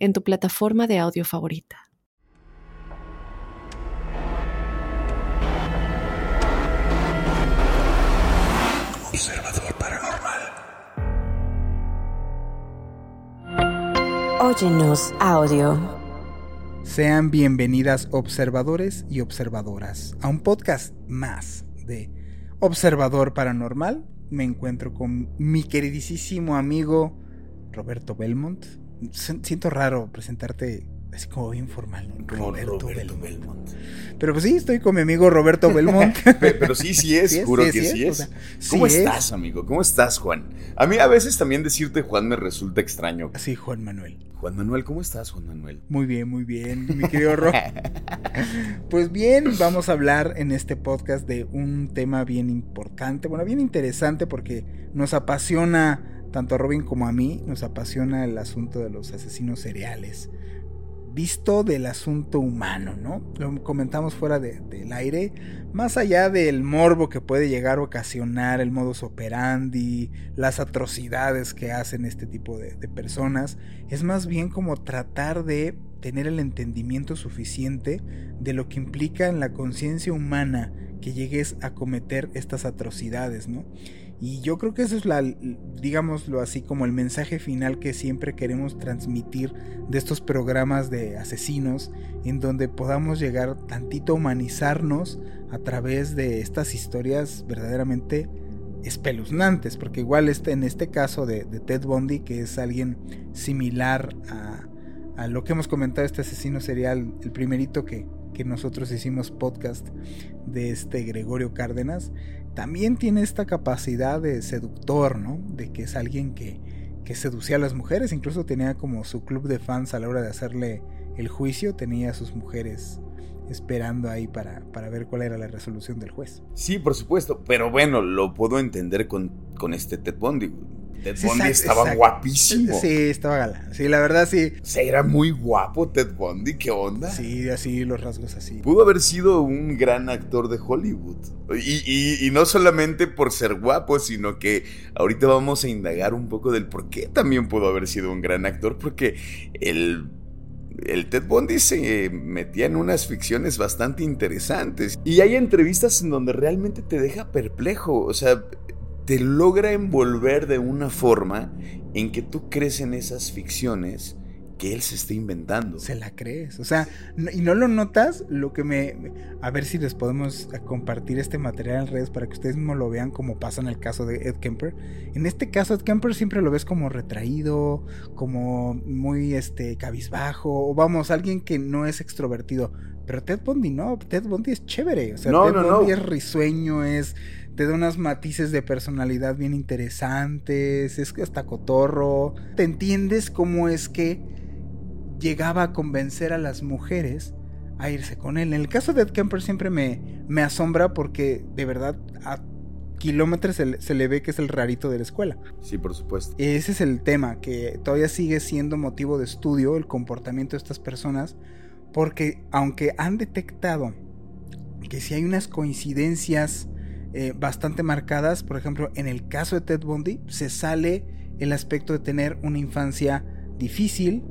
en tu plataforma de audio favorita. Observador paranormal. Óyenos audio. Sean bienvenidas observadores y observadoras a un podcast más de Observador Paranormal. Me encuentro con mi queridísimo amigo Roberto Belmont. Siento raro presentarte así como bien formal, ¿no? Roberto, Belmont. Pero pues sí, estoy con mi amigo Roberto Belmont. Pero sí, sí es, Sí es, juro sí que es, sí sí es, o sea, ¿Cómo sí estás, es. amigo? ¿Cómo estás, Juan? A mí a veces también decirte Juan me resulta extraño. Sí, Juan Manuel. Juan Manuel, ¿cómo estás, Juan Manuel? Muy bien, muy bien, mi querido Ro. Pues bien, vamos a hablar en este podcast de un tema bien importante, bueno, bien interesante porque nos apasiona, tanto a Robin como a mí, nos apasiona el asunto de los asesinos seriales. Visto del asunto humano, ¿no? Lo comentamos fuera de- del aire, más allá del morbo que puede llegar a ocasionar el modus operandi, las atrocidades que hacen este tipo de, de personas, es más bien como tratar de tener el entendimiento suficiente de lo que implica en la conciencia humana que llegues a cometer estas atrocidades, ¿no? Y yo creo que eso es la, digámoslo así, como el mensaje final que siempre queremos transmitir de estos programas de asesinos, en donde podamos llegar tantito a humanizarnos a través de estas historias verdaderamente espeluznantes, porque igual este, en este caso de, Ted Bundy, que es alguien similar a, a lo que hemos comentado, este asesino serial, el primerito que, que nosotros hicimos podcast de este Gregorio Cárdenas, también tiene esta capacidad de seductor, ¿no? De que es alguien que, que seducía a las mujeres, incluso tenía como su club de fans a la hora de hacerle el juicio, tenía a sus mujeres esperando ahí para, para ver cuál era la resolución del juez. Sí, por supuesto, pero bueno, lo puedo entender con, con este Ted Bundy. Ted Sí, Bundy exacto, estaba exacto. guapísimo. Sí, estaba galán. Sí, la verdad sí. O sea, era muy guapo Ted Bundy, ¿qué onda? Sí, así los rasgos así. Pudo haber sido un gran actor de Hollywood. Y, y- y no solamente por ser guapo, sino que ahorita vamos a indagar un poco del por qué también pudo haber sido un gran actor, porque el, el Ted Bundy se metía en unas ficciones bastante interesantes. Y hay entrevistas en donde realmente te deja perplejo, o sea, te logra envolver de una forma en que tú crees en esas ficciones que él se está inventando. Se la crees. O sea, no- y no lo notas, lo que me... A ver si les podemos eh, compartir este material en redes para que ustedes mismos lo vean como pasa en el caso de Ed Kemper. En este caso, Ed Kemper siempre lo ves como retraído, como muy este cabizbajo, o vamos, alguien que no es extrovertido. Pero Ted Bundy no, Ted Bundy es chévere. O sea, No, Ted no, Bundy es risueño, es... Te da unos matices de personalidad bien interesantes, es hasta cotorro. Te entiendes cómo es que llegaba a convencer a las mujeres a irse con él. En el caso de Ed Kemper siempre me, me asombra porque de verdad a kilómetros se, le- se le ve que es el rarito de la escuela. Sí, por supuesto. Ese es el tema, que todavía sigue siendo motivo de estudio el comportamiento de estas personas, porque aunque han detectado que si hay unas coincidencias eh, bastante marcadas, por ejemplo, en el caso de Ted Bundy, se sale el aspecto de tener una infancia difícil,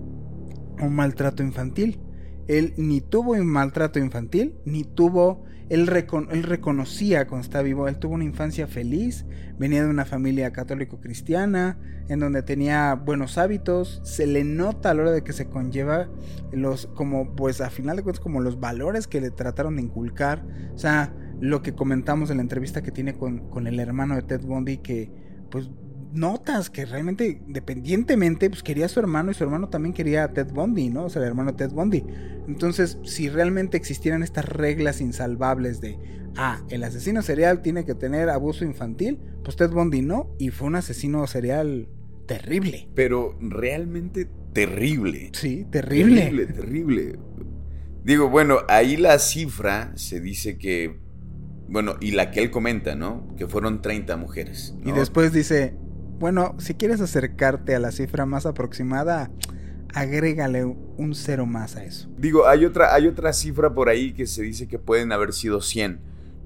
un maltrato infantil. Él ni tuvo un maltrato infantil, ni tuvo, él, recon- él reconocía cuando estaba vivo, él tuvo una infancia feliz, venía de una familia católico-cristiana, en donde tenía buenos hábitos, se le nota a la hora de que se conlleva los, como, pues a final de cuentas, como los valores que le trataron de inculcar, o sea, lo que comentamos en la entrevista que tiene con, con el hermano de Ted Bundy, que pues notas que realmente, independientemente, pues quería a su hermano y su hermano también quería a Ted Bundy, ¿no? O sea, el hermano de Ted Bundy. Entonces, si realmente existieran estas reglas insalvables de, ah, el asesino serial tiene que tener abuso infantil, pues Ted Bundy no, y fue un asesino serial terrible. Pero realmente terrible. Sí, terrible. Terrible, terrible. Digo, bueno, ahí la cifra se dice que, bueno, y la que él comenta, ¿no? Que fueron 30 mujeres. Y después dice, bueno, si quieres acercarte a la cifra más aproximada, agrégale un cero más a eso. Digo, hay otra, hay otra cifra por ahí que se dice que pueden haber sido 100,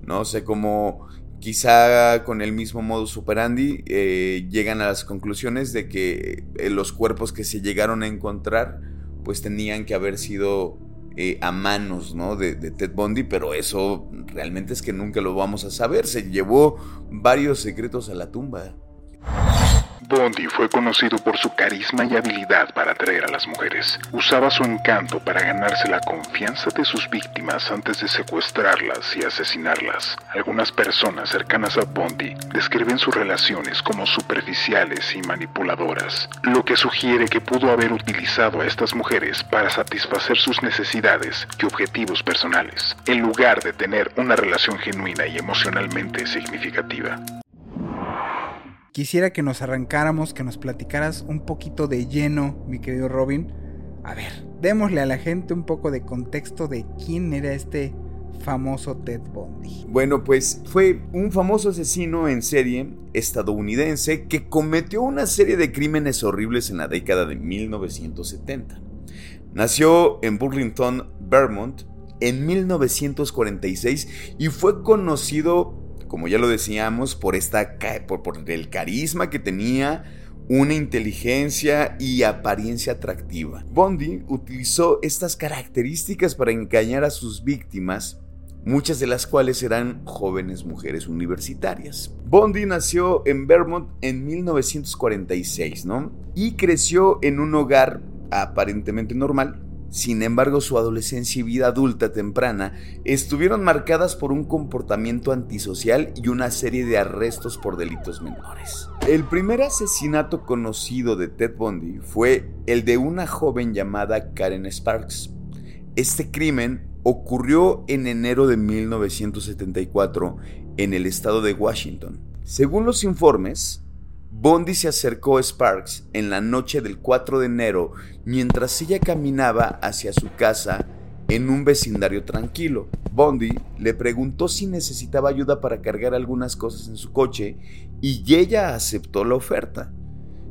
¿no? O sea, como quizá con el mismo modus operandi eh, llegan a las conclusiones de que eh, los cuerpos que se llegaron a encontrar pues tenían que haber sido eh, a manos ¿no? de, de, Ted Bundy, pero eso realmente es que nunca lo vamos a saber. Se llevó varios secretos a la tumba. Bondi fue conocido por su carisma y habilidad para atraer a las mujeres. Usaba su encanto para ganarse la confianza de sus víctimas antes de secuestrarlas y asesinarlas. Algunas personas cercanas a Bondi describen sus relaciones como superficiales y manipuladoras, lo que sugiere que pudo haber utilizado a estas mujeres para satisfacer sus necesidades y objetivos personales, en lugar de tener una relación genuina y emocionalmente significativa. Quisiera que nos arrancáramos, que nos platicaras un poquito de lleno, mi querido Robin. A ver, démosle a la gente un poco de contexto de quién era este famoso Ted Bundy. Bueno, pues fue un famoso asesino en serie estadounidense que cometió una serie de crímenes horribles en la década de 1970. Nació en Burlington, Vermont, en 1946 y fue conocido como ya lo decíamos, por, esta, por, por el carisma que tenía, una inteligencia y apariencia atractiva. Bondi utilizó estas características para engañar a sus víctimas, muchas de las cuales eran jóvenes mujeres universitarias. Bondi nació en Vermont en 1946, ¿no? Y creció en un hogar aparentemente normal, sin embargo, su adolescencia y vida adulta temprana estuvieron marcadas por un comportamiento antisocial y una serie de arrestos por delitos menores. El primer asesinato conocido de Ted Bundy fue el de una joven llamada Karen Sparks. Este crimen ocurrió en enero de 1974 en el estado de Washington. Según los informes, Bondi se acercó a Sparks en la noche del 4 de enero mientras ella caminaba hacia su casa en un vecindario tranquilo. Bondi le preguntó si necesitaba ayuda para cargar algunas cosas en su coche y ella aceptó la oferta.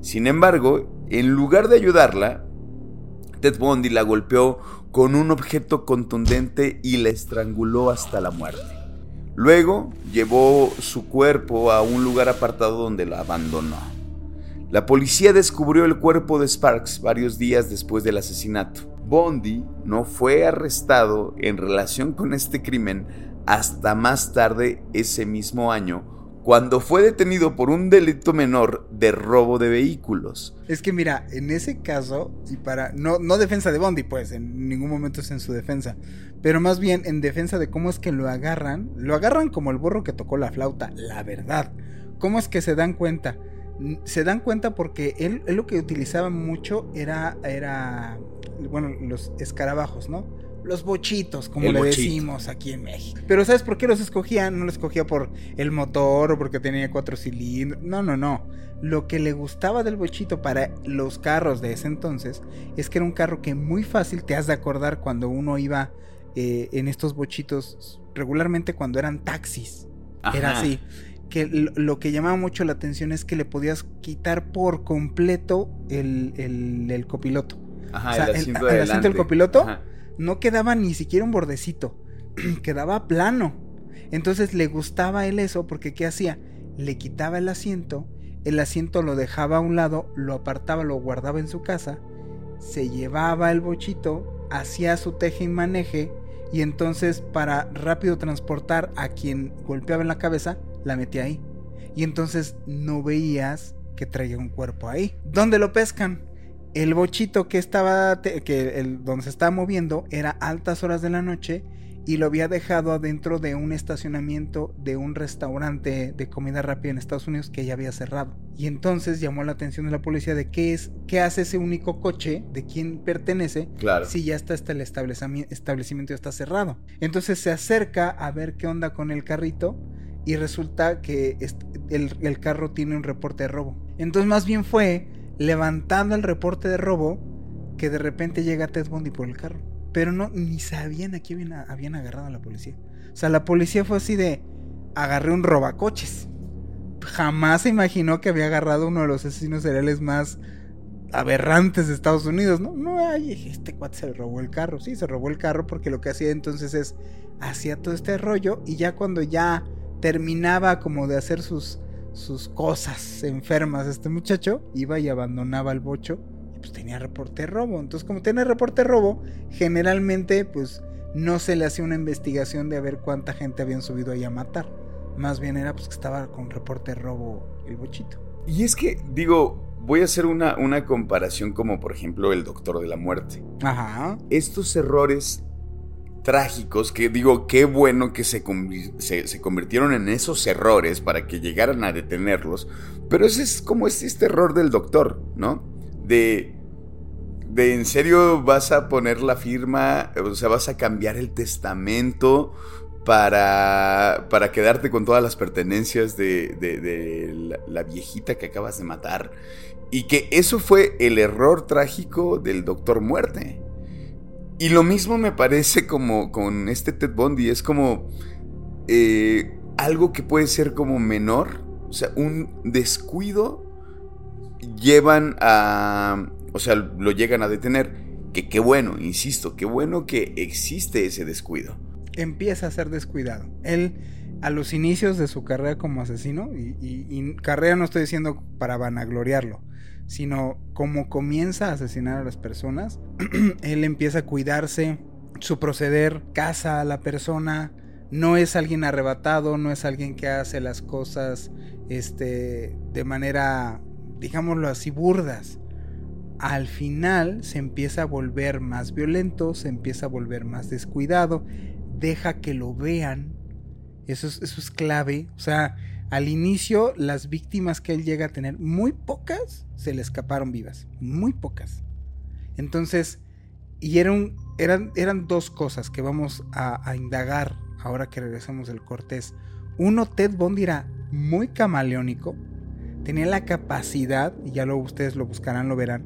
Sin embargo, en lugar de ayudarla, Ted Bondi la golpeó con un objeto contundente y la estranguló hasta la muerte. Luego llevó su cuerpo a un lugar apartado donde la abandonó. La policía descubrió el cuerpo de Sparks varios días después del asesinato. Bondi no fue arrestado en relación con este crimen hasta más tarde ese mismo año, cuando fue detenido por un delito menor de robo de vehículos. Es que mira, en ese caso, y para no, no defensa de Bondi, pues en ningún momento es en su defensa, pero más bien en defensa de cómo es que lo agarran, lo agarran como el burro que tocó la flauta, la verdad. ¿Cómo es que se dan cuenta? Se dan cuenta porque él, él lo que utilizaba mucho era, era, bueno, los escarabajos, ¿no? Los bochitos, como le decimos aquí en México. Pero ¿sabes por qué los escogía? No los escogía por el motor o porque tenía cuatro cilindros. No, no, no. Lo que le gustaba del bochito para los carros de ese entonces es que era un carro que muy fácil te has de acordar cuando uno iba eh, en estos bochitos, regularmente cuando eran taxis. Era así. Que lo, que llamaba mucho la atención es que le podías quitar por completo el, el, copiloto. Ajá, el asiento, del copiloto no quedaba ni siquiera un bordecito, quedaba plano. Entonces le gustaba él eso porque ¿qué hacía? Le quitaba el asiento, el asiento lo dejaba a un lado, lo apartaba, lo guardaba en su casa, se llevaba el bochito, hacía su teje y maneje y entonces para rápido transportar a quien golpeaba en la cabeza, la metía ahí. Y entonces no veías que traía un cuerpo ahí. ¿Dónde lo pescan? El bochito que estaba, que el, donde se estaba moviendo era altas horas de la noche y lo había dejado adentro de un estacionamiento de un restaurante de comida rápida en Estados Unidos que ya había cerrado. Y entonces llamó la atención de la policía de qué es, qué hace ese único coche, de quién pertenece, claro. si ya está hasta el establecimiento, establecimiento está cerrado. Entonces se acerca a ver qué onda con el carrito y resulta que el, el carro tiene un reporte de robo. Entonces más bien fue levantando el reporte de robo que de repente llega Ted Bundy por el carro. Pero no, ni sabían a quién habían, agarrado a la policía. O sea, la policía fue así de, agarré un robacoches. Jamás se imaginó que había agarrado uno de los asesinos seriales más aberrantes de Estados Unidos, ¿no? No, ay, este cuate se robó el carro. Sí, se robó el carro porque lo que hacía entonces es, hacía todo este rollo y ya cuando ya terminaba como de hacer sus, sus cosas enfermas este muchacho, iba y abandonaba el bocho y pues tenía reporte de robo. Entonces como tenía reporte de robo, generalmente pues no se le hacía una investigación de a ver cuánta gente habían subido ahí a matar. Más bien era pues que estaba con reporte de robo el bochito. Y es que, digo, voy a hacer una, una comparación como por ejemplo el Doctor de la Muerte. Ajá. Estos errores trágicos, que digo, qué bueno que se, se, convirtieron en esos errores para que llegaran a detenerlos, pero ese es como es este error del doctor, ¿no? De, de en serio vas a poner la firma, o sea, vas a cambiar el testamento para, para quedarte con todas las pertenencias de, de, la, viejita que acabas de matar. Y que eso fue el error trágico del Doctor Muerte. Y lo mismo me parece como con este Ted Bundy, es como eh, algo que puede ser como menor, o sea, un descuido llevan a, o sea, lo llegan a detener, que qué bueno, insisto, qué bueno que existe ese descuido empieza a ser descuidado. Él, a los inicios de su carrera como asesino, y, carrera no estoy diciendo para vanagloriarlo, sino como comienza a asesinar a las personas, él empieza a cuidarse, su proceder, caza a la persona, no es alguien arrebatado, no es alguien que hace las cosas este, de manera, digámoslo así, burdas. Al final se empieza a volver más violento, se empieza a volver más descuidado, deja que lo vean. Eso es, eso es clave. O sea, al inicio las víctimas que él llega a tener, muy pocas se le escaparon vivas. Muy pocas. Entonces, y eran, eran, eran dos cosas que vamos a, indagar ahora que regresamos del Cortés. Uno, Ted Bundy era muy camaleónico. Tenía la capacidad, y ya luego ustedes lo buscarán, lo verán,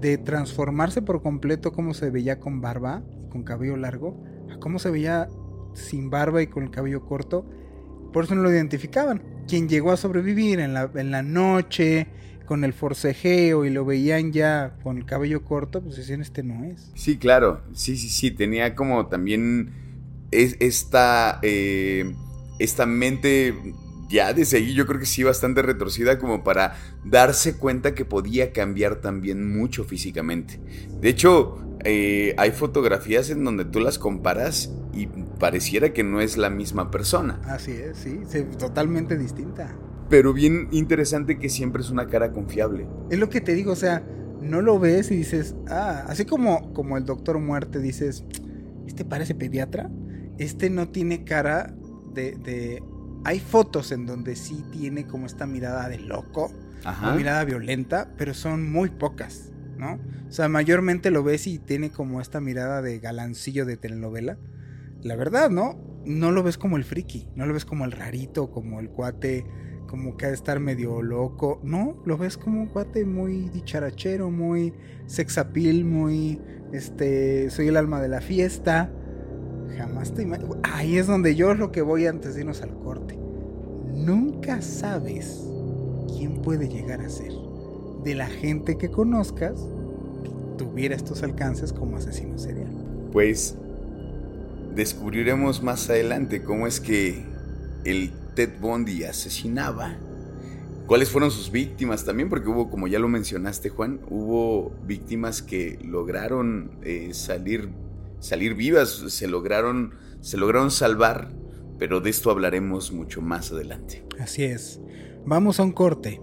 de transformarse por completo como se veía con barba y con cabello largo cómo se veía sin barba y con el cabello corto, por eso no lo identificaban. Quien llegó a sobrevivir en la, en la noche, con el forcejeo y lo veían ya con el cabello corto, pues decían, este no es. Sí, claro, sí, sí, sí, tenía como también esta, eh, esta mente ya de seguir, yo creo que sí, bastante retorcida como para darse cuenta que podía cambiar también mucho físicamente. De hecho, eh, hay fotografías en donde tú las comparas y pareciera que no es la misma persona. Así es, sí, totalmente distinta. Pero bien interesante que siempre es una cara confiable. Es lo que te digo, o sea, no lo ves y dices, ah, así como, como el doctor muerte dices, este parece pediatra, este no tiene cara de, de... Hay fotos en donde sí tiene como esta mirada de loco, una mirada violenta, pero son muy pocas. ¿No? O sea, mayormente lo ves y tiene como esta mirada de galancillo de telenovela. La verdad, ¿no? No lo ves como el friki, no lo ves como el rarito, como el cuate, como que ha de estar medio loco. No, lo ves como un cuate muy dicharachero, muy sexapil, muy, este, soy el alma de la fiesta. Jamás te Ahí es donde yo es lo que voy antes de irnos al corte. Nunca sabes quién puede llegar a ser de la gente que conozcas que tuviera estos alcances como asesino serial. Pues descubriremos más adelante cómo es que el Ted Bundy asesinaba. ¿Cuáles fueron sus víctimas también? Porque hubo, como ya lo mencionaste, Juan, hubo víctimas que lograron eh, salir, salir vivas, se lograron, se lograron salvar, pero de esto hablaremos mucho más adelante. Así es. Vamos a un corte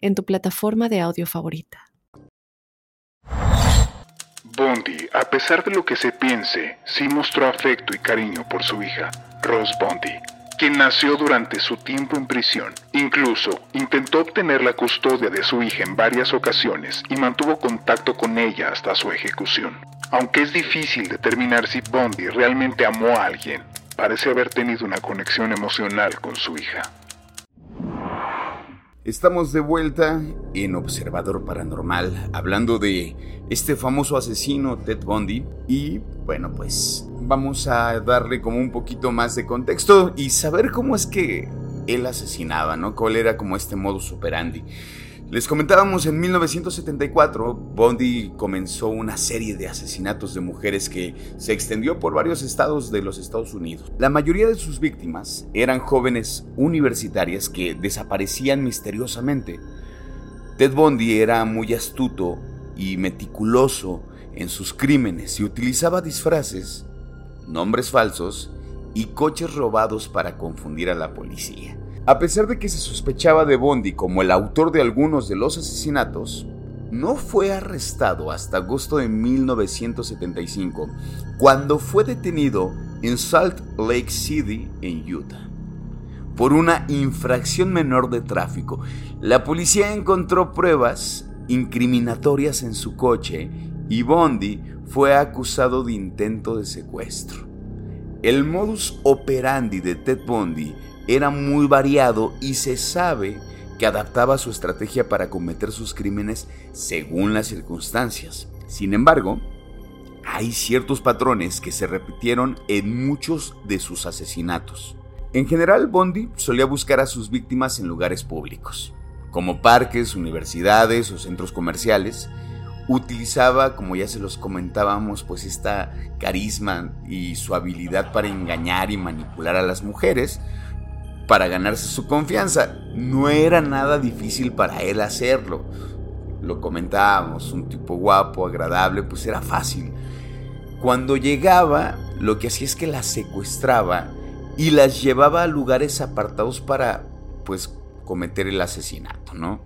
en tu plataforma de audio favorita. Bondi, a pesar de lo que se piense, sí mostró afecto y cariño por su hija, Rose Bondi, quien nació durante su tiempo en prisión. Incluso intentó obtener la custodia de su hija en varias ocasiones y mantuvo contacto con ella hasta su ejecución. Aunque es difícil determinar si Bondi realmente amó a alguien, parece haber tenido una conexión emocional con su hija. Estamos de vuelta en Observador Paranormal hablando de este famoso asesino Ted Bundy y bueno pues vamos a darle como un poquito más de contexto y saber cómo es que él asesinaba, ¿no? ¿Cuál era como este modus operandi? Les comentábamos en 1974, Bondi comenzó una serie de asesinatos de mujeres que se extendió por varios estados de los Estados Unidos. La mayoría de sus víctimas eran jóvenes universitarias que desaparecían misteriosamente. Ted Bondi era muy astuto y meticuloso en sus crímenes y utilizaba disfraces, nombres falsos y coches robados para confundir a la policía. A pesar de que se sospechaba de Bondi como el autor de algunos de los asesinatos, no fue arrestado hasta agosto de 1975, cuando fue detenido en Salt Lake City, en Utah, por una infracción menor de tráfico. La policía encontró pruebas incriminatorias en su coche y Bondi fue acusado de intento de secuestro. El modus operandi de Ted Bundy era muy variado y se sabe que adaptaba su estrategia para cometer sus crímenes según las circunstancias. Sin embargo, hay ciertos patrones que se repitieron en muchos de sus asesinatos. En general, Bondi solía buscar a sus víctimas en lugares públicos, como parques, universidades o centros comerciales. Utilizaba, como ya se los comentábamos, pues esta carisma y su habilidad para engañar y manipular a las mujeres, para ganarse su confianza. No era nada difícil para él hacerlo. Lo comentábamos, un tipo guapo, agradable, pues era fácil. Cuando llegaba, lo que hacía es que las secuestraba y las llevaba a lugares apartados para, pues, cometer el asesinato, ¿no?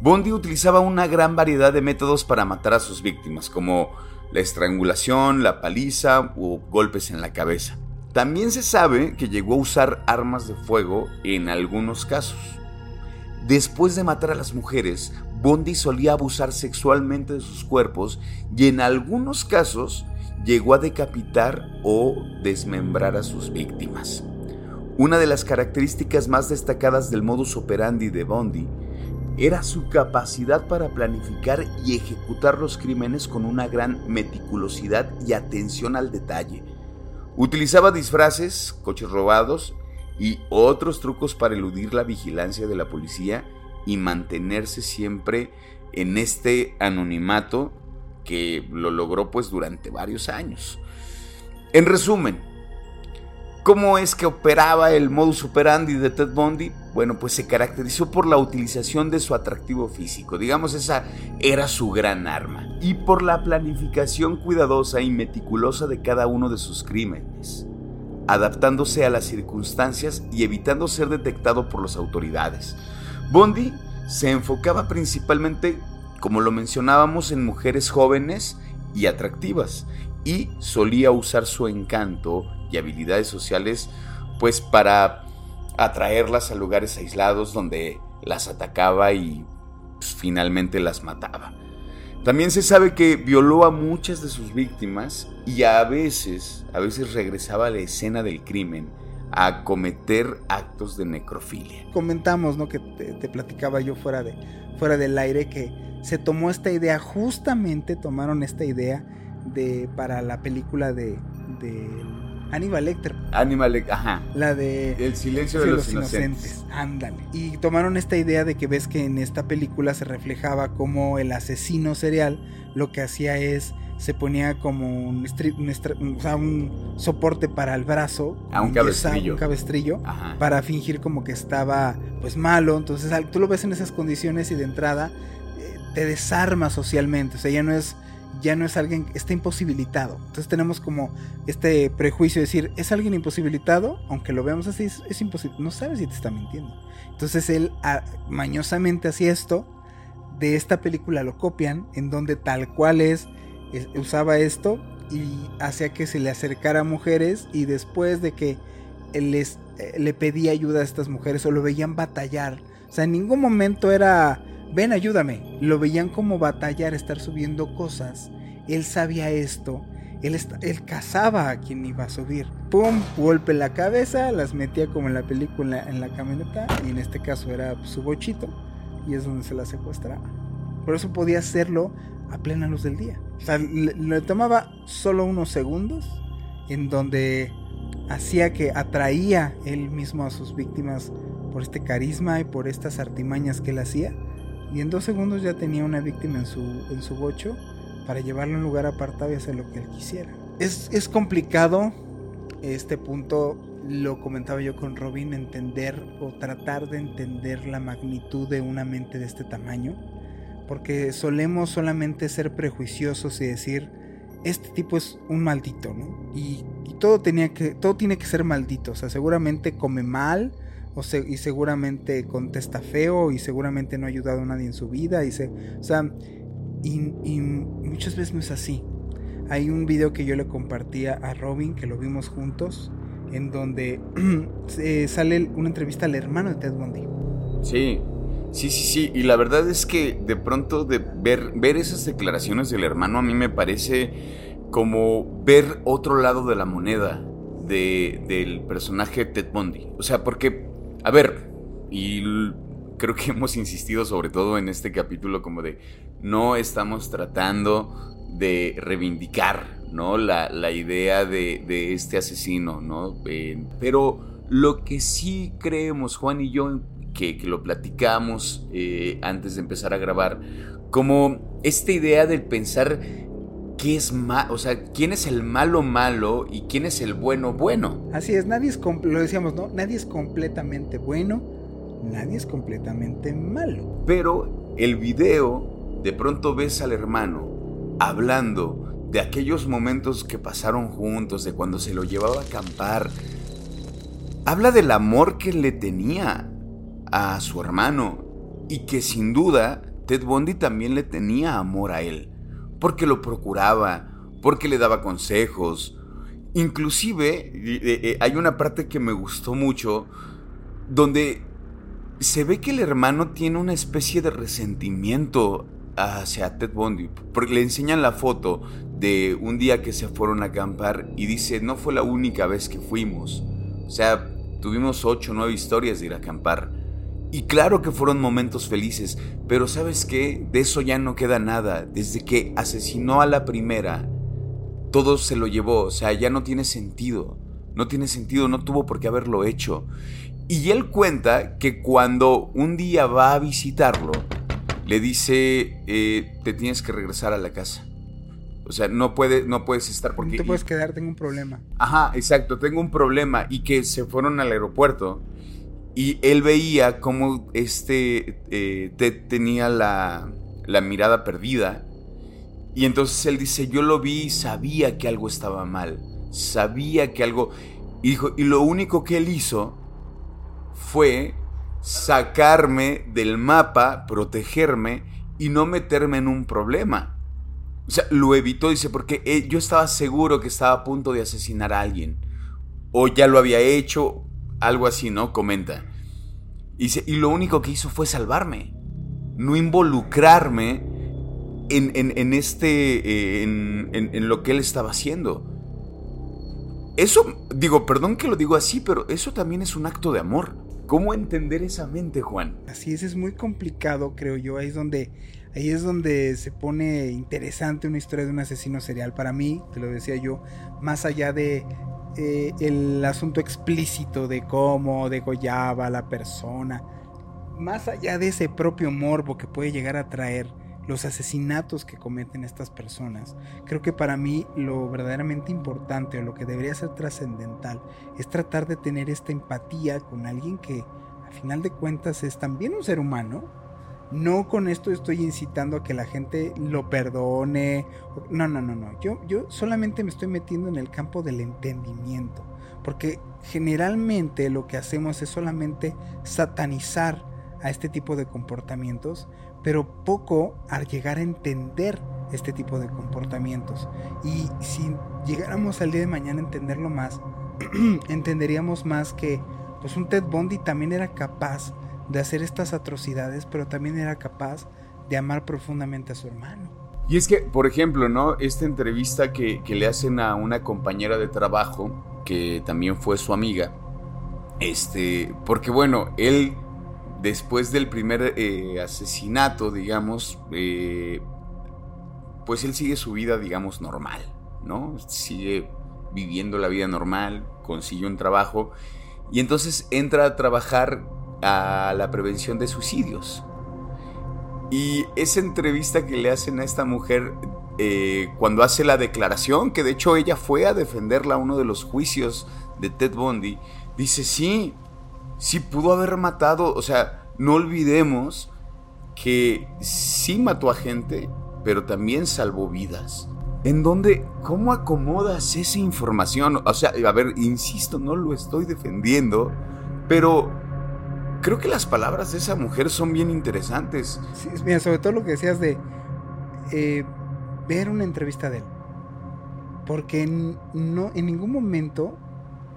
Bondi utilizaba una gran variedad de métodos para matar a sus víctimas, como la estrangulación, la paliza o golpes en la cabeza. También se sabe que llegó a usar armas de fuego en algunos casos. Después de matar a las mujeres, Bondi solía abusar sexualmente de sus cuerpos y en algunos casos llegó a decapitar o desmembrar a sus víctimas. Una de las características más destacadas del modus operandi de Bondi era su capacidad para planificar y ejecutar los crímenes con una gran meticulosidad y atención al detalle Utilizaba disfraces, coches robados y otros trucos para eludir la vigilancia de la policía y mantenerse siempre en este anonimato que lo logró pues durante varios años. En resumen, ¿Cómo es que operaba el modus operandi de Ted Bundy? Bueno, pues se caracterizó por la utilización de su atractivo físico, digamos esa era su gran arma, y por la planificación cuidadosa y meticulosa de cada uno de sus crímenes, adaptándose a las circunstancias y evitando ser detectado por las autoridades. Bundy se enfocaba principalmente, como lo mencionábamos, en mujeres jóvenes y atractivas, y solía usar su encanto y habilidades sociales pues para atraerlas a lugares aislados donde las atacaba y pues, finalmente las mataba. También se sabe que violó a muchas de sus víctimas y a veces, a veces regresaba a la escena del crimen a cometer actos de necrofilia. Comentamos, ¿no? Que te, platicaba yo fuera, de, fuera del aire que se tomó esta idea, justamente tomaron esta idea de para la película de, de Aníbal Lecter. Aníbal Lecter, ajá. La de El silencio de, los, inocentes. Ándale. Y tomaron esta idea de que ves que en esta película se reflejaba como el asesino serial lo que hacía es se ponía como un, un, soporte para el brazo, a un cabestrillo, un cabestrillo para fingir como que estaba pues malo. Entonces tú lo ves en esas condiciones y de entrada eh, te desarma socialmente. O sea, ya no es ya no es alguien está imposibilitado. Entonces tenemos como este prejuicio de decir, es alguien imposibilitado, aunque lo veamos así, es, imposible, no sabes si te está mintiendo. Entonces él ah, mañosamente hacía esto, de esta película lo copian, en donde tal cual es usaba esto y hacía que se le acercara a mujeres y después de que les, eh, le pedía ayuda a estas mujeres o lo veían batallar. O sea, en ningún momento era, ven, ayúdame. Lo veían como batallar, estar subiendo cosas. Él sabía esto. Él, él cazaba a quien iba a subir. ¡Pum! Golpe en la cabeza, las metía como en la película en la camioneta. Y en este caso era su bochito. Y es donde se la secuestraba. Por eso podía hacerlo a plena luz del día. O sea, le, tomaba solo unos segundos en donde hacía que atraía él mismo a sus víctimas por este carisma y por estas artimañas que él hacía. Y en dos segundos ya tenía una víctima en su, en su bocho para llevarlo a un lugar apartado y hacer lo que él quisiera. Es, es complicado este punto, lo comentaba yo con Robin, entender o tratar de entender la magnitud de una mente de este tamaño porque solemos solamente ser prejuiciosos y decir, este tipo es un maldito, ¿no? Y, todo, tenía que, todo tiene que ser maldito, o sea, seguramente come mal, o y seguramente contesta feo, y seguramente no ha ayudado a nadie en su vida, y se, o sea, y, muchas veces no es así. Hay un video que yo le compartía a Robin, que lo vimos juntos, en donde sale una entrevista al hermano de Ted Bundy. Sí, Sí, sí, sí. Y la verdad es que de pronto de ver, ver esas declaraciones del hermano a mí me parece como ver otro lado de la moneda de, del personaje Ted Bundy. O sea, porque, a ver, y creo que hemos insistido sobre todo en este capítulo como de no estamos tratando de reivindicar, ¿no? La, la idea de, de, este asesino, ¿no? Pero lo que sí creemos, Juan y yo que, lo platicamos eh, antes de empezar a grabar, como esta idea del pensar qué es malo, o sea, quién es el malo malo y quién es el bueno bueno. Así es, nadie es, lo decíamos, ¿no? Nadie es completamente bueno, nadie es completamente malo. Pero el video, de pronto ves al hermano hablando de aquellos momentos que pasaron juntos, de cuando se lo llevaba a acampar. Habla del amor que le tenía a su hermano y que sin duda Ted Bundy también le tenía amor a él, porque lo procuraba, porque le daba consejos. Inclusive eh, hay una parte que me gustó mucho donde se ve que el hermano tiene una especie de resentimiento hacia Ted Bundy, porque le enseñan la foto de un día que se fueron a acampar y dice, no fue la única vez que fuimos. O sea, tuvimos ocho o nueve historias de ir a acampar. Y claro que fueron momentos felices, pero sabes qué, de eso ya no queda nada. Desde que asesinó a la primera, todo se lo llevó, o sea, ya no tiene sentido. No tiene sentido, no tuvo por qué haberlo hecho. Y él cuenta que cuando un día va a visitarlo, le dice, eh, te tienes que regresar a la casa. O sea, no, puede, no puedes estar porque... No te puedes quedar, tengo un problema. Ajá, exacto, tengo un problema. Y que se fueron al aeropuerto y él veía cómo este eh, tenía la, la mirada perdida. Y entonces él dice, yo lo vi y sabía que algo estaba mal. Sabía que algo... Y y lo único que él hizo fue sacarme del mapa, protegerme y no meterme en un problema. O sea, lo evitó, dice, porque eh, yo estaba seguro que estaba a punto de asesinar a alguien. O ya lo había hecho, algo así, ¿no? Comenta. Y, lo único que hizo fue salvarme. No involucrarme en, en, este. Eh, en, en, lo que él estaba haciendo. Eso, digo, perdón que lo digo así, pero eso también es un acto de amor. ¿Cómo entender esa mente, Juan? Así es, es muy complicado, creo yo. Ahí es donde, ahí es donde se pone interesante una historia de un asesino serial. Para mí, te lo decía yo, más allá de eh, el asunto explícito de cómo degollaba a la persona, más allá de ese propio morbo que puede llegar a traer los asesinatos que cometen estas personas, creo que para mí lo verdaderamente importante o lo que debería ser trascendental es tratar de tener esta empatía con alguien que a final de cuentas es también un ser humano no con esto estoy incitando a que la gente lo perdone. No, no, no, no. Yo, yo solamente me estoy metiendo en el campo del entendimiento. Porque generalmente lo que hacemos es solamente satanizar a este tipo de comportamientos, pero poco al llegar a entender este tipo de comportamientos. Y si llegáramos al día de mañana a entenderlo más, entenderíamos más que pues un Ted Bundy también era capaz de hacer estas atrocidades, pero también era capaz de amar profundamente a su hermano. Y es que, por ejemplo, ¿no? Esta entrevista que, que le hacen a una compañera de trabajo, que también fue su amiga, este, porque bueno, él, después del primer eh, asesinato, digamos, eh, pues él sigue su vida, digamos, normal, ¿no? Sigue viviendo la vida normal, consigue un trabajo y entonces entra a trabajar a la prevención de suicidios. Y esa entrevista que le hacen a esta mujer eh, cuando hace la declaración, que de hecho ella fue a defenderla a uno de los juicios de Ted Bundy, dice, sí, sí pudo haber matado, o sea, no olvidemos que sí mató a gente, pero también salvó vidas. ¿En dónde, cómo acomodas esa información? O sea, a ver, insisto, no lo estoy defendiendo, pero creo que las palabras de esa mujer son bien interesantes. Mira, sobre todo lo que decías de eh, ver una entrevista de él. Porque no, en ningún momento,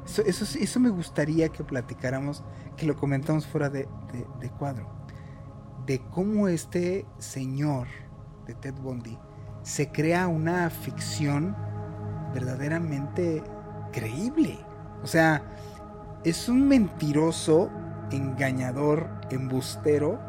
eso, eso, eso, me gustaría que platicáramos, que lo comentamos fuera de, de, de cuadro, de cómo este señor de Ted Bundy se crea una ficción verdaderamente creíble. O sea, es un mentiroso, engañador, embustero,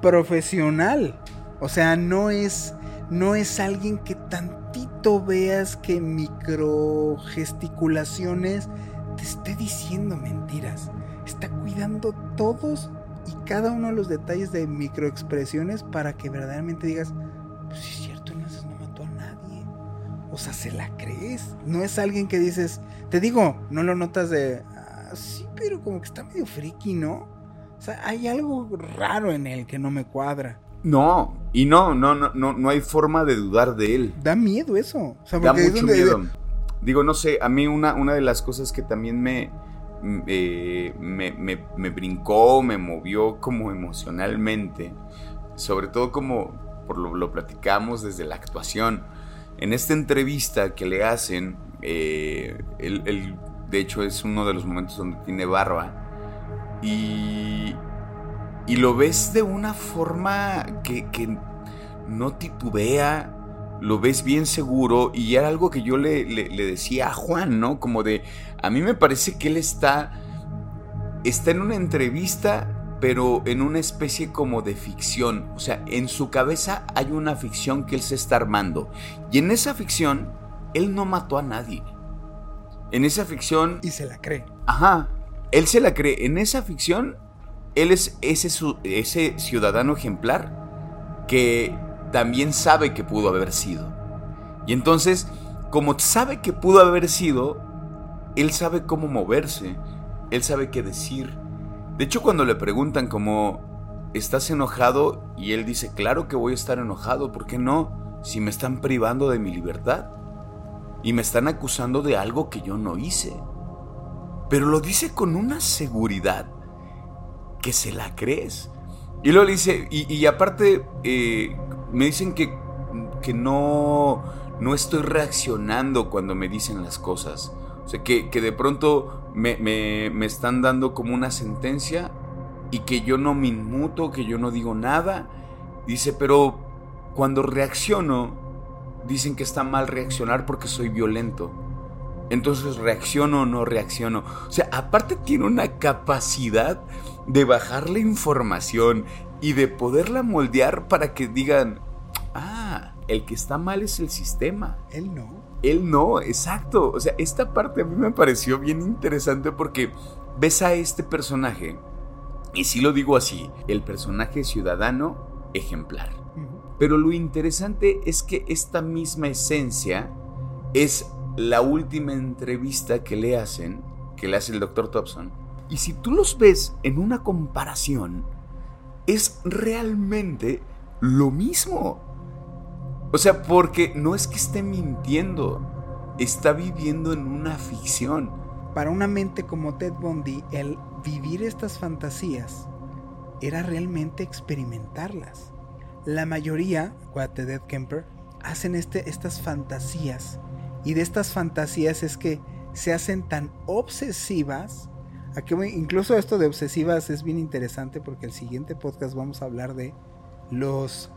profesional. O sea, no es no es alguien que tantito veas que micro gesticulaciones te esté diciendo mentiras. Está cuidando todos y cada uno de los detalles de microexpresiones para que verdaderamente digas, pues es cierto, no, no mató a nadie. O sea, se la crees. No es alguien que dices, te digo, no lo notas de, sí, pero como que está medio friki, ¿no? O sea, hay algo raro en él que no me cuadra. No, y no, no, no, no, no hay forma de dudar de él. Da miedo eso. O sea, da mucho donde... miedo. Digo, no sé, a mí una, una de las cosas que también me, eh, me, me, me, brincó, me movió como emocionalmente, sobre todo como por lo, lo platicamos desde la actuación. En esta entrevista que le hacen, eh, él, de hecho es uno de los momentos donde tiene barba y, y lo ves de una forma que, que, no titubea, lo ves bien seguro y era algo que yo le, le, le, decía a Juan, ¿no? Como de, a mí me parece que él está, está en una entrevista, pero en una especie como de ficción. O sea, en su cabeza hay una ficción que él se está armando. Y en esa ficción, él no mató a nadie. En esa ficción... Y se la cree. Ajá. Él se la cree. En esa ficción, él es ese, ese ciudadano ejemplar que también sabe que pudo haber sido. Y entonces, como sabe que pudo haber sido, él sabe cómo moverse, él sabe qué decir. De hecho, cuando le preguntan como, ¿estás enojado? Y él dice, claro que voy a estar enojado, ¿por qué no? Si me están privando de mi libertad. Y me están acusando de algo que yo no hice. Pero lo dice con una seguridad que se la crees. Y luego le dice, y, aparte, eh, me dicen que, que no, no estoy reaccionando cuando me dicen las cosas. O sea, que, que de pronto me, me, me, están dando como una sentencia y que yo no me inmuto, que yo no digo nada. Dice, pero cuando reacciono, dicen que está mal reaccionar porque soy violento. Entonces, ¿reacciono o no reacciono? O sea, aparte tiene una capacidad de bajar la información y de poderla moldear para que digan, ah, el que está mal es el sistema. Él no. Él no, exacto. O sea, esta parte a mí me pareció bien interesante porque ves a este personaje, y si lo digo así, el personaje ciudadano ejemplar. Pero lo interesante es que esta misma esencia es la última entrevista que le hacen, que le hace el doctor Thompson. Y si tú los ves en una comparación, es realmente lo mismo. O sea, porque no es que esté mintiendo, está viviendo en una ficción. Para una mente como Ted Bundy, el vivir estas fantasías era realmente experimentarlas. La mayoría, acuérdate de Ed Kemper, hacen este, estas fantasías. Y de estas fantasías es que se hacen tan obsesivas. Aquí, incluso esto de obsesivas es bien interesante porque el siguiente podcast vamos a hablar de los...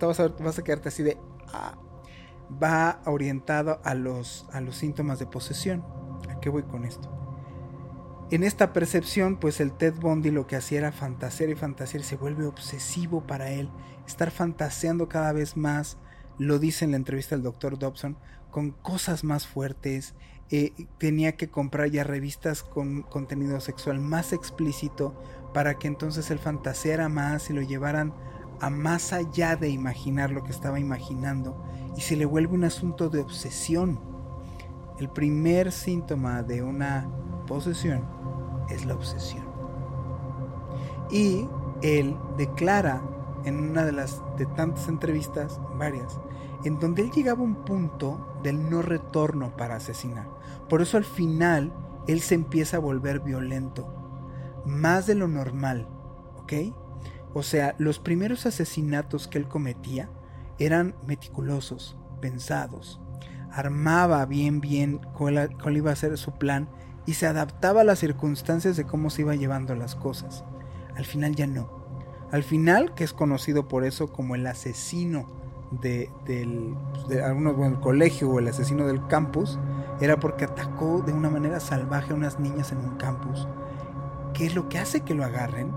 Vas a, vas a quedarte así de... Ah, va orientado a los, a los síntomas de posesión. ¿A qué voy con esto? En esta percepción, pues el Ted Bundy lo que hacía era fantasear y fantasear, se vuelve obsesivo para él, estar fantaseando cada vez más, lo dice en la entrevista del doctor Dobson, con cosas más fuertes, eh, tenía que comprar ya revistas con contenido sexual más explícito para que entonces él fantaseara más y lo llevaran a más allá de imaginar lo que estaba imaginando y se le vuelve un asunto de obsesión. El primer síntoma de una posesión es la obsesión. Y él declara en una de las de tantas entrevistas, varias, en donde él llegaba a un punto del no retorno para asesinar. Por eso al final él se empieza a volver violento, más de lo normal, ¿ok? O sea, los primeros asesinatos que él cometía eran meticulosos, pensados. Armaba bien, bien cuál, iba a ser su plan y se adaptaba a las circunstancias de cómo se iba llevando las cosas. Al final ya no. Al final, que es conocido por eso como el asesino de, del de algunos, bueno, colegio o el asesino del campus, era porque atacó de una manera salvaje a unas niñas en un campus. ¿Qué es lo que hace que lo agarren?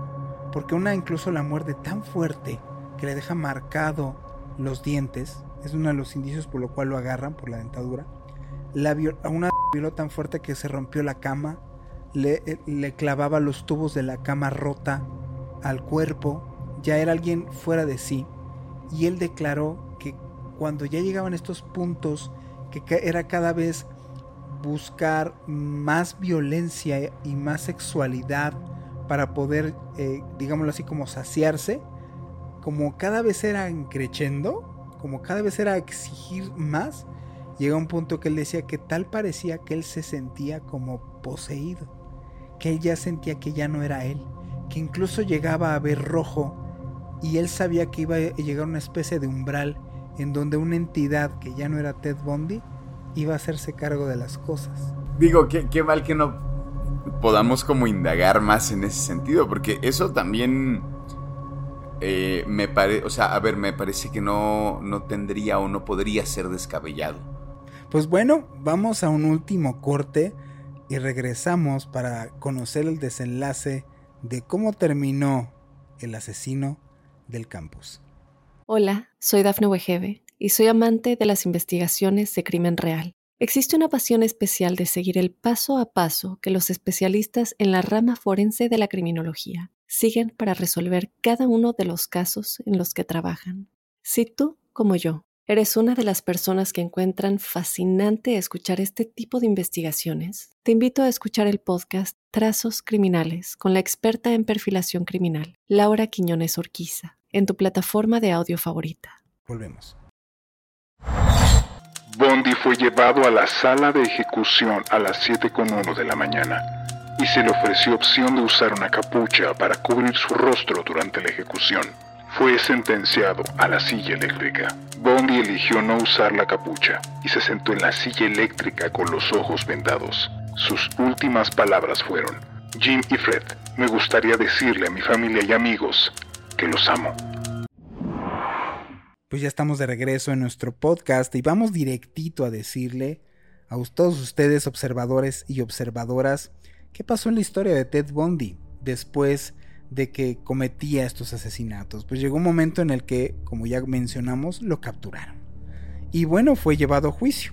Porque una incluso la muerde tan fuerte que le deja marcado los dientes, es uno de los indicios por lo cual lo agarran, por la dentadura. La a una violó tan fuerte que se rompió la cama, le, eh, le clavaba los tubos de la cama rota al cuerpo, ya era alguien fuera de sí, y él declaró que cuando ya llegaban estos puntos, que era cada vez buscar más violencia y más sexualidad para poder, eh, digámoslo así, como saciarse, como cada vez era creciendo, como cada vez era exigir más, llega un punto que él decía que tal parecía que él se sentía como poseído, que él ya sentía que ya no era él, que incluso llegaba a ver rojo y él sabía que iba a llegar una especie de umbral en donde una entidad que ya no era Ted Bundy iba a hacerse cargo de las cosas. Digo, qué, qué mal que no podamos como indagar más en ese sentido, porque eso también eh, me parece, o sea, a ver, me parece que no, no tendría o no podría ser descabellado. Pues bueno, vamos a un último corte y regresamos para conocer el desenlace de cómo terminó el asesino del campus. Hola, soy Dafne Wegebe y soy amante de las investigaciones de crimen real. Existe una pasión especial de seguir el paso a paso que los especialistas en la rama forense de la criminología siguen para resolver cada uno de los casos en los que trabajan. Si tú, como yo, eres una de las personas que encuentran fascinante escuchar este tipo de investigaciones, te invito a escuchar el podcast Trazos Criminales con la experta en perfilación criminal, Laura Quiñones Orquiza, en tu plataforma de audio favorita. Volvemos. Bondi fue llevado a la sala de ejecución a las 7.1 de la mañana y se le ofreció opción de usar una capucha para cubrir su rostro durante la ejecución. Fue sentenciado a la silla eléctrica. Bondi eligió no usar la capucha y se sentó en la silla eléctrica con los ojos vendados. Sus últimas palabras fueron, Jim y Fred, me gustaría decirle a mi familia y amigos que los amo pues ya estamos de regreso en nuestro podcast y vamos directito a decirle a todos ustedes observadores y observadoras qué pasó en la historia de Ted Bundy después de que cometía estos asesinatos. Pues llegó un momento en el que, como ya mencionamos, lo capturaron. Y bueno, fue llevado a juicio.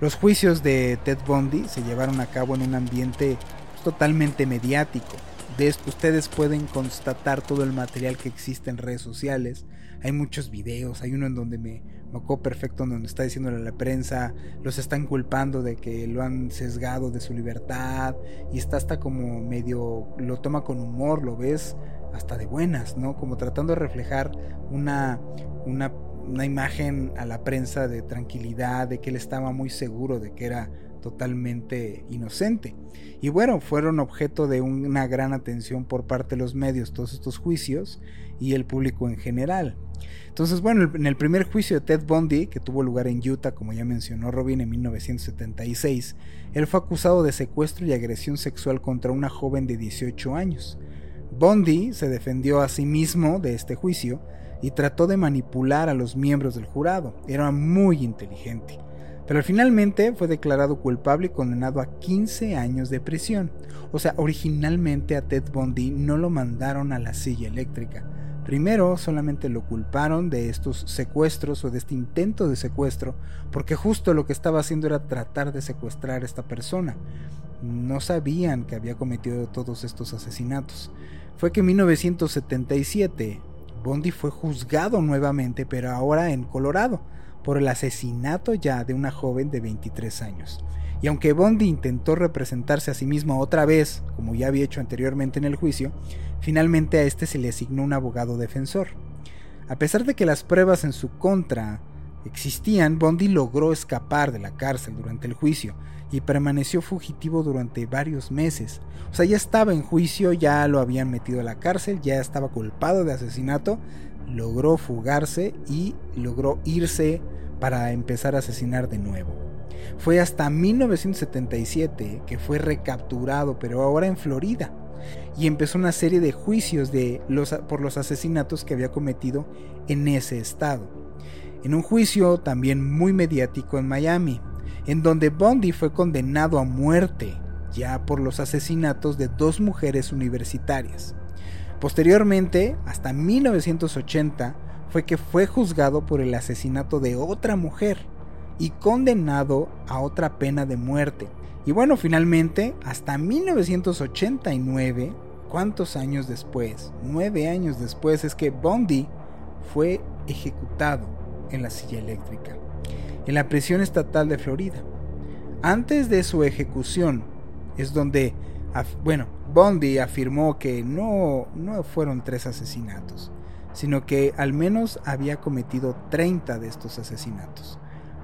Los juicios de Ted Bundy se llevaron a cabo en un ambiente totalmente mediático. De esto ustedes pueden constatar todo el material que existe en redes sociales hay muchos videos, hay uno en donde me mocó perfecto, donde está diciéndole a la prensa, los están culpando de que lo han sesgado de su libertad y está hasta como medio, lo toma con humor, lo ves hasta de buenas, ¿no? Como tratando de reflejar una, una, una imagen a la prensa de tranquilidad, de que él estaba muy seguro de que era totalmente inocente. Y bueno, fueron objeto de una gran atención por parte de los medios todos estos juicios y el público en general. Entonces, bueno, en el primer juicio de Ted Bundy, que tuvo lugar en Utah, como ya mencionó Robin, en 1976, él fue acusado de secuestro y agresión sexual contra una joven de 18 años. Bundy se defendió a sí mismo de este juicio y trató de manipular a los miembros del jurado. Era muy inteligente. Pero finalmente fue declarado culpable y condenado a 15 años de prisión. O sea, originalmente a Ted Bundy no lo mandaron a la silla eléctrica. Primero solamente lo culparon de estos secuestros o de este intento de secuestro, porque justo lo que estaba haciendo era tratar de secuestrar a esta persona. No sabían que había cometido todos estos asesinatos. Fue que en 1977 Bondi fue juzgado nuevamente, pero ahora en Colorado, por el asesinato ya de una joven de 23 años. Y aunque Bondi intentó representarse a sí mismo otra vez, como ya había hecho anteriormente en el juicio, finalmente a este se le asignó un abogado defensor. A pesar de que las pruebas en su contra existían, Bondi logró escapar de la cárcel durante el juicio y permaneció fugitivo durante varios meses. O sea, ya estaba en juicio, ya lo habían metido a la cárcel, ya estaba culpado de asesinato, logró fugarse y logró irse para empezar a asesinar de nuevo. Fue hasta 1977 que fue recapturado, pero ahora en Florida, y empezó una serie de juicios de los, por los asesinatos que había cometido en ese estado. En un juicio también muy mediático en Miami, en donde Bundy fue condenado a muerte ya por los asesinatos de dos mujeres universitarias. Posteriormente, hasta 1980, fue que fue juzgado por el asesinato de otra mujer y condenado a otra pena de muerte. Y bueno, finalmente, hasta 1989, ¿cuántos años después? Nueve años después es que Bundy fue ejecutado en la silla eléctrica en la prisión estatal de Florida. Antes de su ejecución es donde, bueno, Bondi afirmó que no, no fueron tres asesinatos, sino que al menos había cometido 30 de estos asesinatos.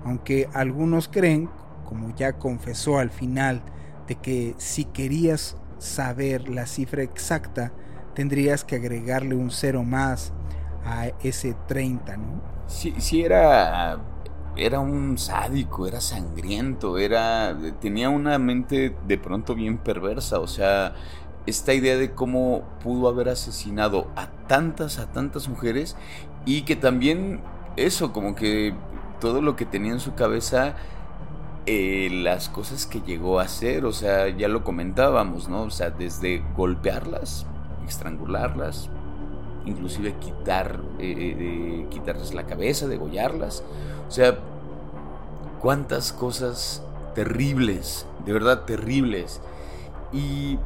Aunque algunos creen, como ya confesó al final, de que si querías saber la cifra exacta, tendrías que agregarle un cero más a ese 30, ¿no? Si, si era era un sádico, era sangriento, era tenía una mente de pronto bien perversa, o sea, esta idea de cómo pudo haber asesinado a tantas, a tantas mujeres y que también eso, como que todo lo que tenía en su cabeza, eh, las cosas que llegó a hacer, o sea, ya lo comentábamos, ¿no? O sea, desde golpearlas, estrangularlas, inclusive quitar, eh, eh, quitarles la cabeza, degollarlas. O sea, cuántas cosas terribles, de verdad terribles. Y,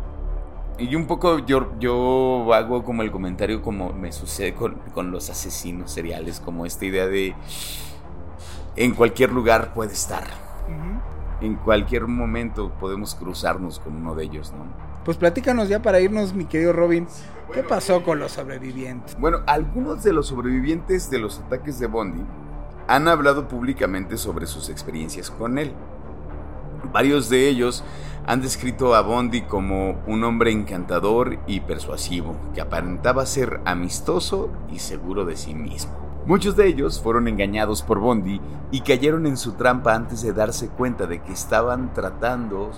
y un poco yo, yo hago como el comentario como me sucede con, con los asesinos seriales, como esta idea de en cualquier lugar puede estar. En cualquier momento podemos cruzarnos con uno de ellos, ¿no? Pues platícanos ya para irnos, mi querido Robin. ¿Qué pasó con los sobrevivientes? Bueno, algunos de los sobrevivientes de los ataques de Bondi han hablado públicamente sobre sus experiencias con él. Varios de ellos han descrito a Bondi como un hombre encantador y persuasivo, que aparentaba ser amistoso y seguro de sí mismo. Muchos de ellos fueron engañados por Bondi y cayeron en su trampa antes de darse cuenta de que estaban tratando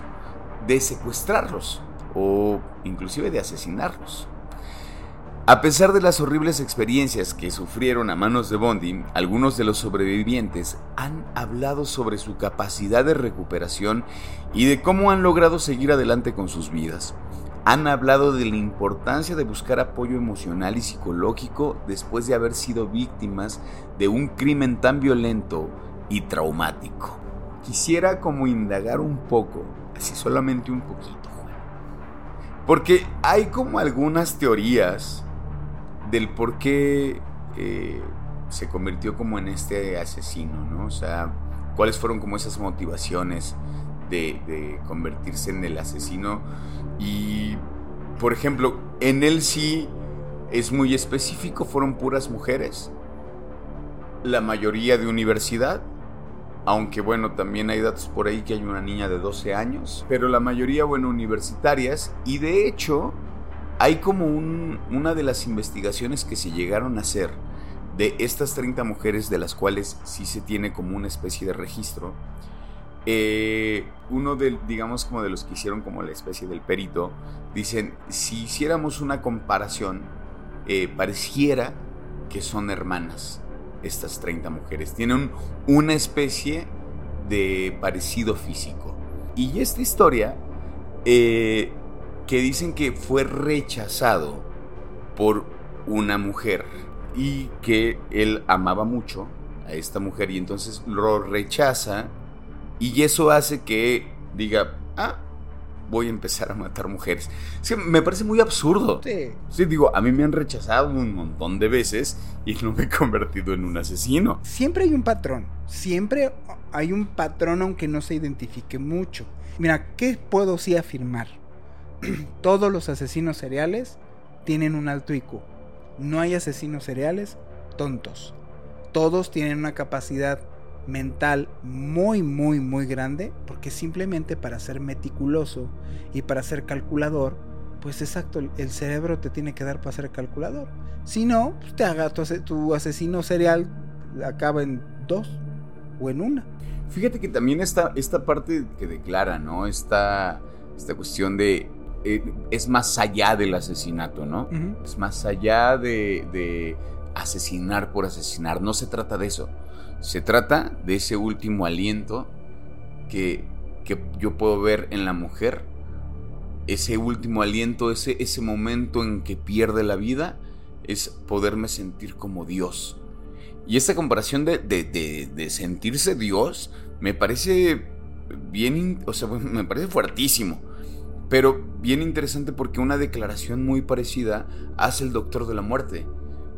de secuestrarlos o inclusive de asesinarlos. A pesar de las horribles experiencias que sufrieron a manos de Bondi, algunos de los sobrevivientes han hablado sobre su capacidad de recuperación y de cómo han logrado seguir adelante con sus vidas. Han hablado de la importancia de buscar apoyo emocional y psicológico después de haber sido víctimas de un crimen tan violento y traumático. Quisiera como indagar un poco, así solamente un poquito. Porque hay como algunas teorías del por qué eh, se convirtió como en este asesino, ¿no? O sea, cuáles fueron como esas motivaciones de, convertirse en el asesino. Y, por ejemplo, en él sí es muy específico, fueron puras mujeres, la mayoría de universidad, aunque bueno, también hay datos por ahí que hay una niña de 12 años, pero la mayoría, bueno, universitarias, y de hecho hay como un, una de las investigaciones que se llegaron a hacer de estas 30 mujeres de las cuales sí se tiene como una especie de registro, eh, uno de, digamos, como de los que hicieron como la especie del perito, dicen, si hiciéramos una comparación, eh, pareciera que son hermanas estas 30 mujeres. Tienen una especie de parecido físico. Y esta historia, eh, que dicen que fue rechazado por una mujer y que él amaba mucho a esta mujer y entonces lo rechaza y eso hace que diga, ah, voy a empezar a matar mujeres. me parece muy absurdo. Sí. Sí, digo, a mí me han rechazado un montón de veces y no me he convertido en un asesino. Siempre hay un patrón. Siempre hay un patrón aunque no se identifique mucho. Mira, ¿qué puedo sí afirmar? Todos los asesinos seriales tienen un alto IQ. No hay asesinos seriales tontos. Todos tienen una capacidad mental muy, muy, muy grande, porque simplemente para ser meticuloso y para ser calculador, pues exacto, el cerebro te tiene que dar para ser calculador. Si no, pues te haga tu, asesino serial, acaba en dos o en una. Fíjate que también esta, esta parte que declara, ¿no? Esta, esta cuestión de eh, es más allá del asesinato, ¿no? Es más allá de, de, asesinar por asesinar. No se trata de eso. Se trata de ese último aliento que, yo puedo ver en la mujer. Ese último aliento, ese, ese momento en que pierde la vida, es poderme sentir como Dios. Y esta comparación de, de, sentirse Dios me parece bien, o sea, me parece fuertísimo. Pero bien interesante porque una declaración muy parecida hace el doctor de la muerte.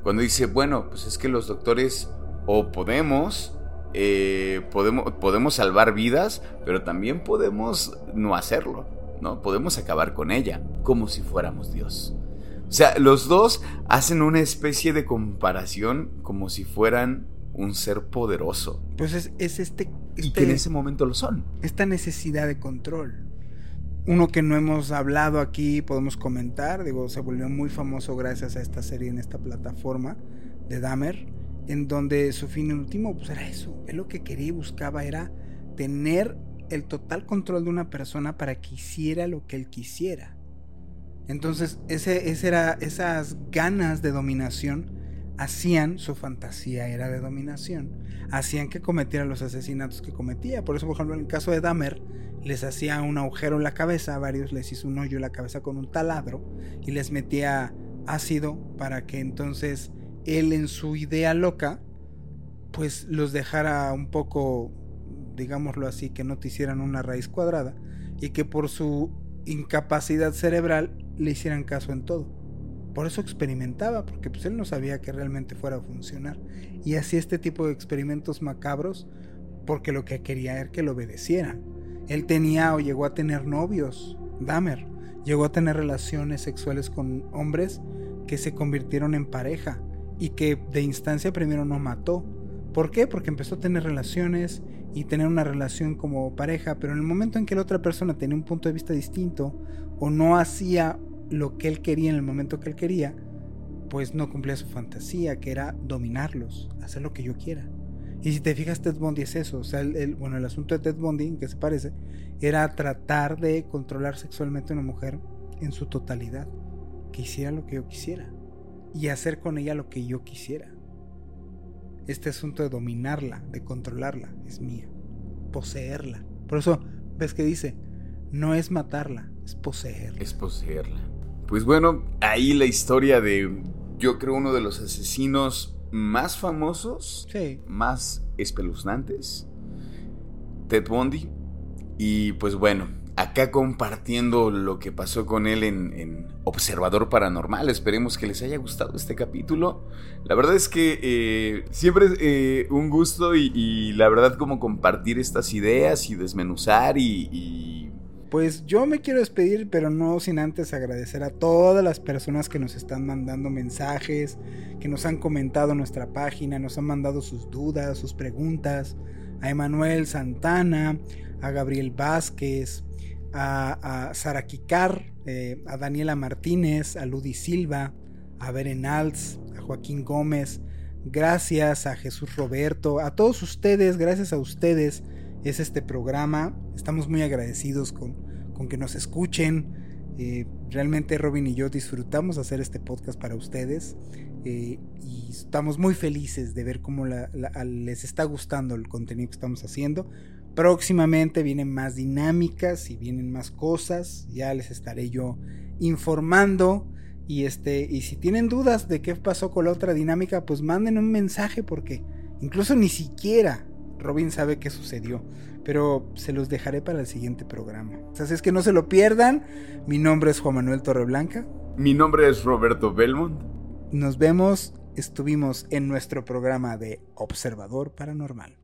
Cuando dice, bueno, pues es que los doctores o podemos, eh, podemos, podemos salvar vidas, pero también podemos no hacerlo, ¿no? Podemos acabar con ella, como si fuéramos Dios. O sea, los dos hacen una especie de comparación como si fueran un ser poderoso. Pues es, este, este, Y que en ese momento lo son. Esta necesidad de control uno que no hemos hablado aquí, podemos comentar, digo, se volvió muy famoso gracias a esta serie en esta plataforma de Dahmer, en donde su fin último pues era eso, él lo que quería y buscaba era tener el total control de una persona para que hiciera lo que él quisiera. Entonces, ese, era, esas ganas de dominación hacían, su fantasía era de dominación, hacían que cometiera los asesinatos que cometía. Por eso, por ejemplo, en el caso de Dahmer, les hacía un agujero en la cabeza, a varios les hizo un hoyo en la cabeza con un taladro y les metía ácido para que entonces él en su idea loca, pues los dejara un poco, digámoslo así, que no te hicieran una raíz cuadrada y que por su incapacidad cerebral le hicieran caso en todo. Por eso experimentaba, porque pues él no sabía que realmente fuera a funcionar. Y hacía este tipo de experimentos macabros porque lo que quería era que lo obedecieran. Él tenía o llegó a tener novios, Dahmer. Llegó a tener relaciones sexuales con hombres que se convirtieron en pareja y que de instancia primero no mató. ¿Por qué? Porque empezó a tener relaciones y tener una relación como pareja, pero en el momento en que la otra persona tenía un punto de vista distinto o no hacía lo que él quería en el momento que él quería, pues no cumplía su fantasía, que era dominarlos, hacer lo que yo quiera. Y si te fijas, Ted Bundy es eso. O sea, bueno, el asunto de Ted Bundy, que se parece, era tratar de controlar sexualmente a una mujer en su totalidad. Que hiciera lo que yo quisiera. Y hacer con ella lo que yo quisiera. Este asunto de dominarla, de controlarla, es mía. Poseerla. Por eso, ves que dice, no es matarla, es poseerla. Es poseerla. Pues bueno, ahí la historia de, yo creo, uno de los asesinos más famosos, más espeluznantes, Ted Bundy. Y pues bueno, acá compartiendo lo que pasó con él en, Observador Paranormal. Esperemos que les haya gustado este capítulo. La verdad es que eh, siempre es eh, un gusto y, la verdad como compartir estas ideas y desmenuzar y pues yo me quiero despedir, pero no sin antes agradecer a todas las personas que nos están mandando mensajes, que nos han comentado nuestra página, nos han mandado sus dudas, sus preguntas. a Emanuel Santana, a Gabriel Vázquez, a, Sara Kikar, eh, a Daniela Martínez, a Ludi Silva, a Beren Alts, a Joaquín Gómez, gracias a Jesús Roberto, a todos ustedes, gracias a ustedes es este programa. Estamos muy agradecidos con, con que nos escuchen. Eh, realmente Robin y yo disfrutamos hacer este podcast para ustedes eh, y estamos muy felices de ver cómo les está gustando el contenido que estamos haciendo. Próximamente vienen más dinámicas y vienen más cosas. Ya les estaré yo informando. Y este, y si tienen dudas de qué pasó con la otra dinámica, pues manden un mensaje porque incluso ni siquiera Robin sabe qué sucedió. Pero se los dejaré para el siguiente programa. Así es que no se lo pierdan. Mi nombre es Juan Manuel Torreblanca. Mi nombre es Roberto Belmont. Nos vemos. Estuvimos en nuestro programa de Observador Paranormal.